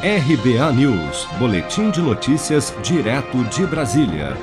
RBA News, Boletim de Notícias, direto de Brasília.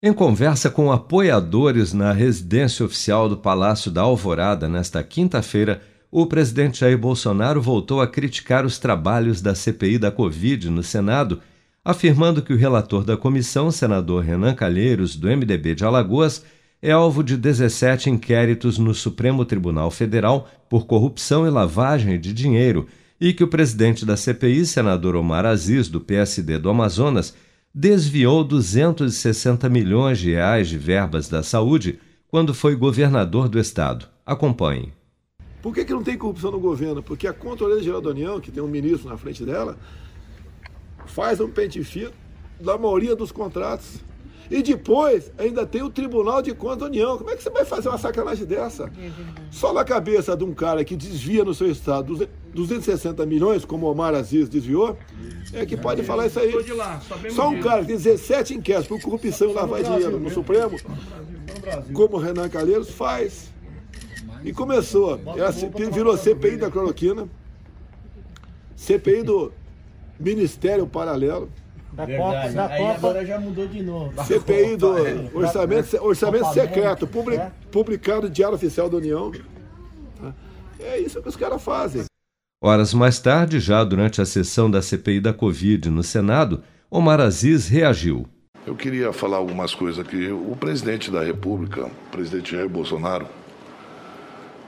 Em conversa com apoiadores na residência oficial do Palácio da Alvorada nesta quinta-feira, o presidente Jair Bolsonaro voltou a criticar os trabalhos da CPI da Covid no Senado, afirmando que o relator da comissão, senador Renan Calheiros, do MDB de Alagoas, é alvo de 17 inquéritos no Supremo Tribunal Federal por corrupção e lavagem de dinheiro e que o presidente da CPI, senador Omar Aziz, do PSD do Amazonas, desviou 260 milhões de reais de verbas da saúde quando foi governador do estado. Acompanhe. Por que, que não tem corrupção no governo? Porque a Controladoria Geral da União, que tem um ministro na frente dela, faz um pente fino da maioria dos contratos. E depois ainda tem o Tribunal de Contas da União. Como é que você vai fazer uma sacanagem dessa? É Só na cabeça de um cara que desvia no seu estado 260 milhões, como o Omar Aziz desviou, é que pode falar isso aí. Só um cara que tem 17 inquéritos por corrupção e lavar dinheiro no Supremo, como o Renan Calheiros, faz. E começou. Ela virou CPI da cloroquina, CPI do Ministério Paralelo. Da Verdade. Copa, da Aí Copa. agora já mudou de novo. CPI do orçamento, orçamento secreto, publicado no Diário Oficial da União. É isso que os caras fazem. Horas mais tarde, já durante a sessão da CPI da Covid no Senado, Omar Aziz reagiu. Eu queria falar algumas coisas aqui. O presidente da República, o presidente Jair Bolsonaro,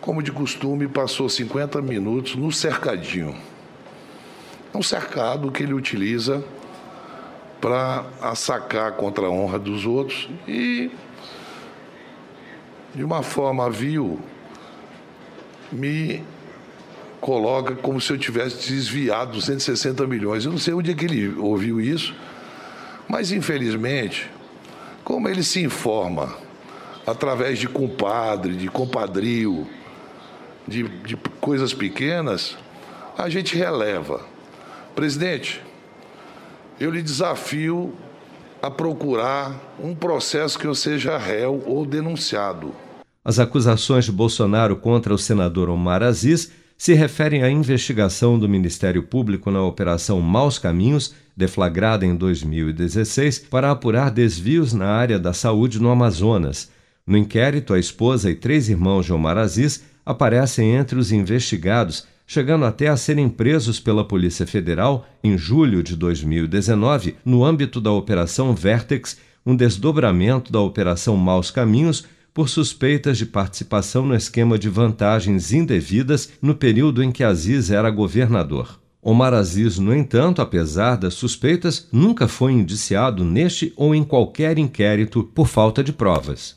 como de costume, passou 50 minutos no cercadinho. É um cercado que ele utiliza para assacar contra a honra dos outros e, de uma forma vil, me coloca como se eu tivesse desviado 260 milhões. Eu não sei onde é que ele ouviu isso, mas infelizmente, como ele se informa através de compadre, de compadrio, de, de coisas pequenas, a gente releva. Presidente, eu lhe desafio a procurar um processo que eu seja réu ou denunciado. As acusações de Bolsonaro contra o senador Omar Aziz se referem à investigação do Ministério Público na Operação Maus Caminhos, deflagrada em 2016, para apurar desvios na área da saúde no Amazonas. No inquérito, a esposa e três irmãos de Omar Aziz aparecem entre os investigados chegando até a serem presos pela Polícia Federal em julho de 2019, no âmbito da Operação Vertex, um desdobramento da Operação Maus Caminhos, por suspeitas de participação no esquema de vantagens indevidas no período em que Aziz era governador. Omar Aziz, no entanto, apesar das suspeitas, nunca foi indiciado neste ou em qualquer inquérito por falta de provas.